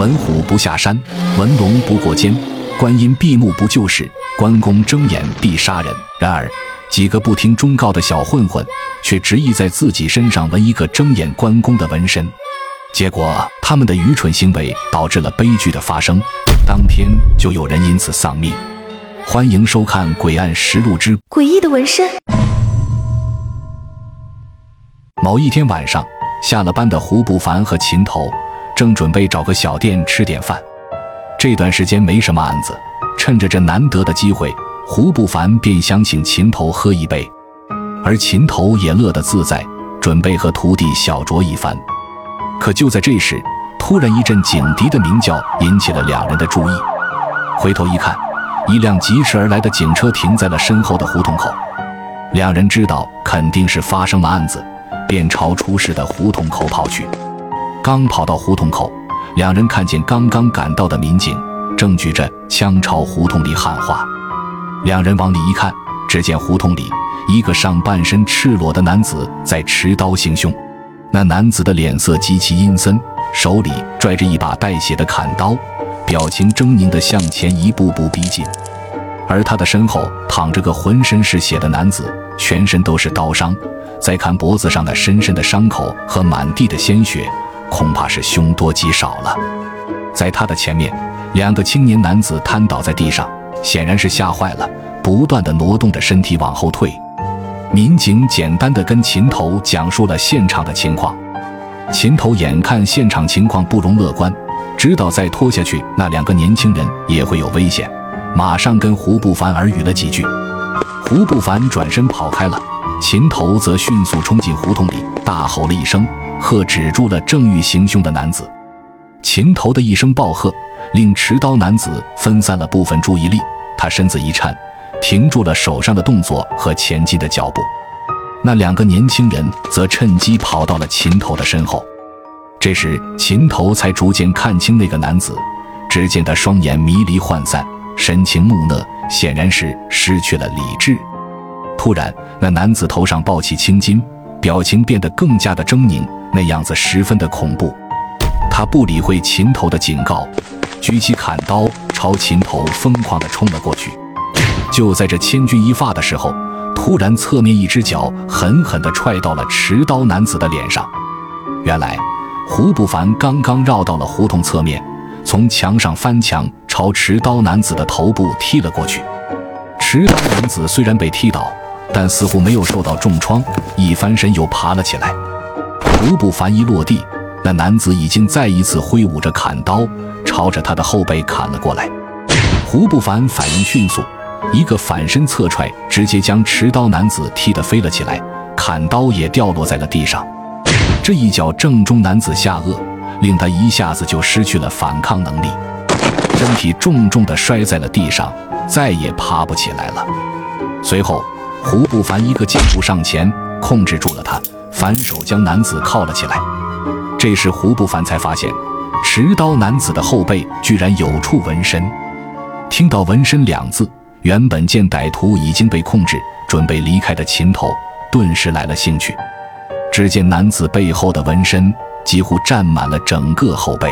文虎不下山，文龙不过肩，观音闭目不救世，关公睁眼必杀人。然而，几个不听忠告的小混混却执意在自己身上纹一个睁眼关公的纹身，结果他们的愚蠢行为导致了悲剧的发生，当天就有人因此丧命。欢迎收看《诡案实录之诡异的纹身》。某一天晚上，下了班的胡不凡和秦头正准备找个小店吃点饭。这段时间没什么案子，趁着这难得的机会。胡不凡便想请秦头喝一杯，而秦头也乐得自在，准备和徒弟小酌一番。可就在这时，突然一阵警笛的鸣叫引起了两人的注意。回头一看，一辆疾驰而来的警车停在了身后的胡同口。两人知道肯定是发生了案子，便朝出事的胡同口跑去。刚跑到胡同口，两人看见刚刚赶到的民警正举着枪朝胡同里喊话。两人往里一看，只见胡同里一个上半身赤裸的男子在持刀行凶。那男子的脸色极其阴森，手里拽着一把带血的砍刀，表情狰狞地向前一步步逼近。而他的身后躺着个浑身是血的男子，全身都是刀伤。再看脖子上那深深的伤口和满地的鲜血，恐怕是凶多吉少了。在他的前面，两个青年男子瘫倒在地上。显然是吓坏了，不断的挪动着身体往后退。民警简单的跟秦头讲述了现场的情况。秦头眼看现场情况不容乐观，知道再拖下去那两个年轻人也会有危险，马上跟胡不凡耳语了几句。胡不凡转身跑开了，秦头则迅速冲进胡同里，大吼了一声，喝止住了正欲行凶的男子。秦头的一声暴喝。令持刀男子分散了部分注意力，他身子一颤，停住了手上的动作和前进的脚步。那两个年轻人则趁机跑到了秦头的身后。这时，秦头才逐渐看清那个男子，只见他双眼迷离涣散，神情木讷，显然是失去了理智。突然，那男子头上抱起青筋，表情变得更加的狰狞，那样子十分的恐怖。他不理会秦头的警告。举起砍刀，朝秦头疯狂地冲了过去。就在这千钧一发的时候，突然侧面一只脚狠狠地踹到了持刀男子的脸上。原来，胡不凡刚刚绕到了胡同侧面，从墙上翻墙，朝持刀男子的头部踢了过去。持刀男子虽然被踢倒，但似乎没有受到重创，一翻身又爬了起来。胡不凡一落地，那男子已经再一次挥舞着砍刀。朝着他的后背砍了过来，胡不凡反应迅速，一个反身侧踹，直接将持刀男子踢得飞了起来，砍刀也掉落在了地上。这一脚正中男子下颚，令他一下子就失去了反抗能力，身体重重地摔在了地上，再也爬不起来了。随后，胡不凡一个箭步上前，控制住了他，反手将男子铐了起来。这时，胡不凡才发现。持刀男子的后背居然有处纹身。听到“纹身”两字，原本见歹徒已经被控制，准备离开的秦头顿时来了兴趣。只见男子背后的纹身几乎占满了整个后背，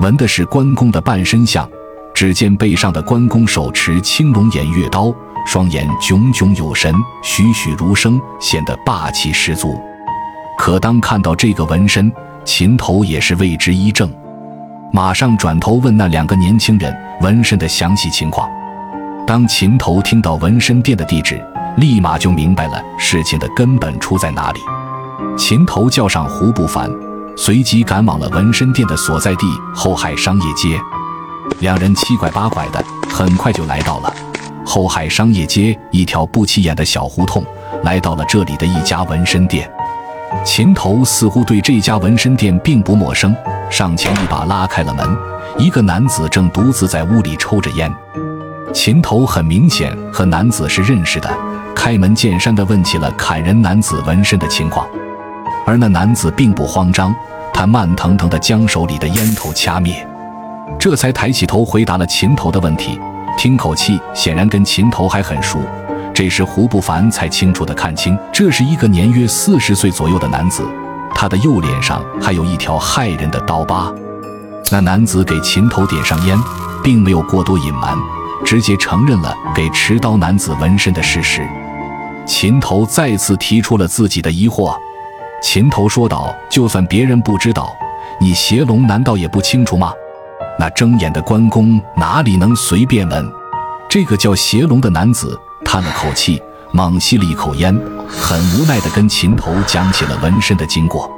纹的是关公的半身像。只见背上的关公手持青龙偃月刀，双眼炯炯有神，栩栩如生，显得霸气十足。可当看到这个纹身，秦头也是为之一怔，马上转头问那两个年轻人纹身的详细情况。当秦头听到纹身店的地址，立马就明白了事情的根本出在哪里。秦头叫上胡不凡，随即赶往了纹身店的所在地后海商业街。两人七拐八拐的，很快就来到了后海商业街一条不起眼的小胡同，来到了这里的一家纹身店。秦头似乎对这家纹身店并不陌生，上前一把拉开了门，一个男子正独自在屋里抽着烟。秦头很明显和男子是认识的，开门见山地问起了砍人男子纹身的情况。而那男子并不慌张，他慢腾腾地将手里的烟头掐灭，这才抬起头回答了秦头的问题，听口气显然跟秦头还很熟。这时，胡不凡才清楚地看清，这是一个年约四十岁左右的男子，他的右脸上还有一条骇人的刀疤。那男子给秦头点上烟，并没有过多隐瞒，直接承认了给持刀男子纹身的事实。秦头再次提出了自己的疑惑。秦头说道：“就算别人不知道，你邪龙难道也不清楚吗？那睁眼的关公哪里能随便纹？”这个叫邪龙的男子叹了口气，猛吸了一口烟，很无奈地跟秦头讲起了纹身的经过。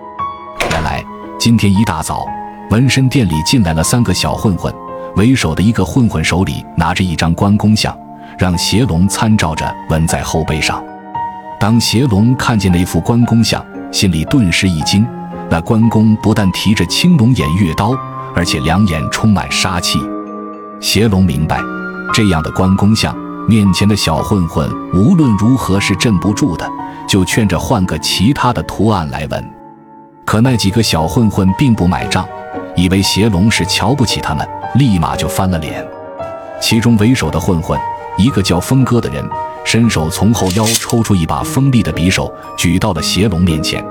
原来今天一大早，纹身店里进来了三个小混混，为首的一个混混手里拿着一张关公像，让邪龙参照着纹在后背上。当邪龙看见那副关公像，心里顿时一惊，那关公不但提着青龙偃月刀，而且两眼充满杀气。邪龙明白，这样的关公像，面前的小混混无论如何是镇不住的，就劝着换个其他的图案来纹。可那几个小混混并不买账，以为邪龙是瞧不起他们，立马就翻了脸。其中为首的混混，一个叫峰哥的人。伸手从后腰抽出一把锋利的匕首，举到了邪龙面前。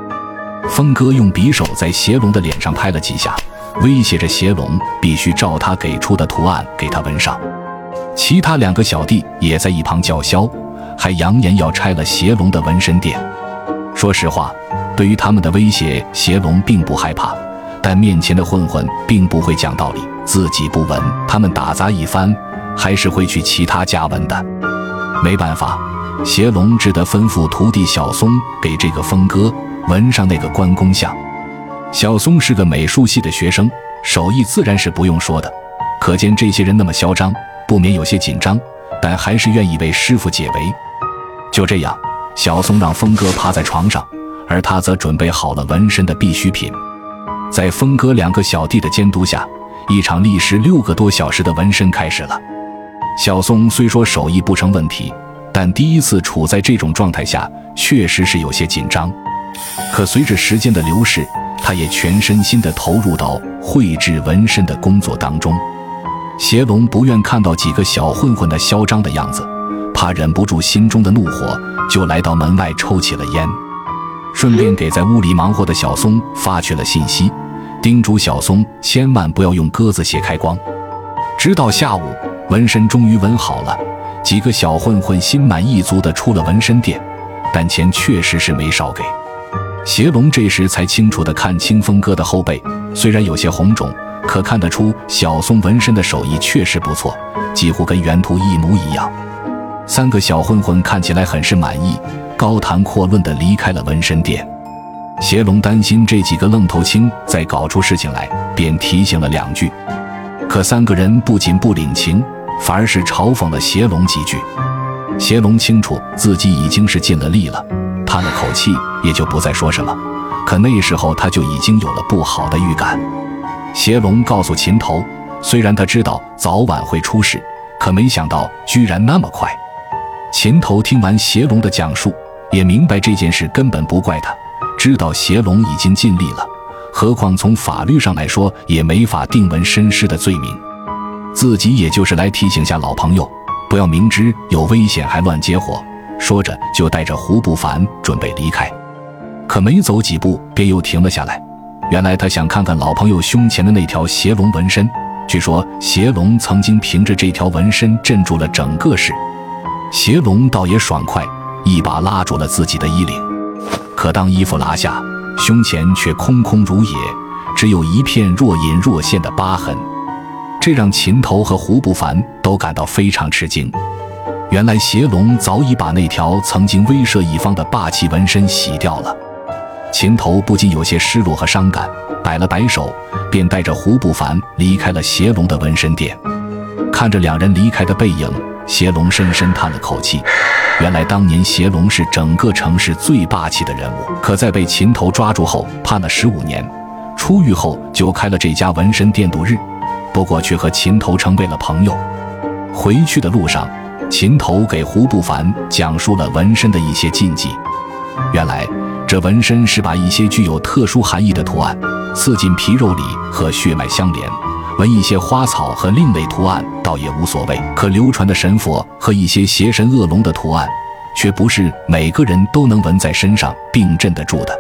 峰哥用匕首在邪龙的脸上拍了几下，威胁着邪龙必须照他给出的图案给他纹上。其他两个小弟也在一旁叫嚣，还扬言要拆了邪龙的纹身店。说实话，对于他们的威胁，邪龙并不害怕，但面前的混混并不会讲道理，自己不纹，他们打砸一番，还是会去其他家纹的。没办法，邪龙只得吩咐徒弟小松给这个峰哥纹上那个关公像。小松是个美术系的学生，手艺自然是不用说的。可见这些人那么嚣张，不免有些紧张，但还是愿意为师傅解围。就这样，小松让峰哥趴在床上，而他则准备好了纹身的必需品。在峰哥两个小弟的监督下，一场历时六个多小时的纹身开始了。小松虽说手艺不成问题，但第一次处在这种状态下，确实是有些紧张。可随着时间的流逝，他也全身心地投入到绘制纹身的工作当中。邪龙不愿看到几个小混混的嚣张的样子，怕忍不住心中的怒火，就来到门外抽起了烟，顺便给在屋里忙活的小松发去了信息，叮嘱小松千万不要用鸽子血开光。直到下午。纹身终于纹好了，几个小混混心满意足地出了纹身店，但钱确实是没少给。邪龙这时才清楚地看清风哥的后背，虽然有些红肿，可看得出小松纹身的手艺确实不错，几乎跟原图一模一样。三个小混混看起来很是满意，高谈阔论地离开了纹身店。邪龙担心这几个愣头青再搞出事情来，便提醒了两句。可三个人不仅不领情，反而是嘲讽了邪龙几句。邪龙清楚自己已经是尽了力了，叹了口气，也就不再说什么。可那时候他就已经有了不好的预感。邪龙告诉秦头，虽然他知道早晚会出事，可没想到居然那么快。秦头听完邪龙的讲述，也明白这件事根本不怪他，知道邪龙已经尽力了。何况从法律上来说，也没法定纹身师的罪名。自己也就是来提醒下老朋友，不要明知有危险还乱接活。说着，就带着胡不凡准备离开。可没走几步，便又停了下来。原来他想看看老朋友胸前的那条邪龙纹身。据说邪龙曾经凭着这条纹身镇住了整个市。邪龙倒也爽快，一把拉住了自己的衣领。可当衣服拉下，胸前却空空如也，只有一片若隐若现的疤痕，这让秦头和胡不凡都感到非常吃惊。原来邪龙早已把那条曾经威慑一方的霸气纹身洗掉了。秦头不禁有些失落和伤感，摆了摆手，便带着胡不凡离开了邪龙的纹身店。看着两人离开的背影，邪龙深深叹了口气。原来当年邪龙是整个城市最霸气的人物，可在被秦头抓住后判了十五年，出狱后就开了这家纹身店度日，不过却和秦头成为了朋友。回去的路上，秦头给胡不凡讲述了纹身的一些禁忌。原来这纹身是把一些具有特殊含义的图案刺进皮肉里，和血脉相连。纹一些花草和另类图案倒也无所谓，可流传的神佛和一些邪神恶龙的图案，却不是每个人都能纹在身上并镇得住的。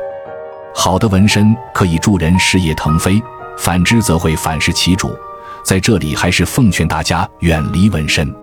好的纹身可以助人事业腾飞，反之则会反噬其主。在这里，还是奉劝大家远离纹身。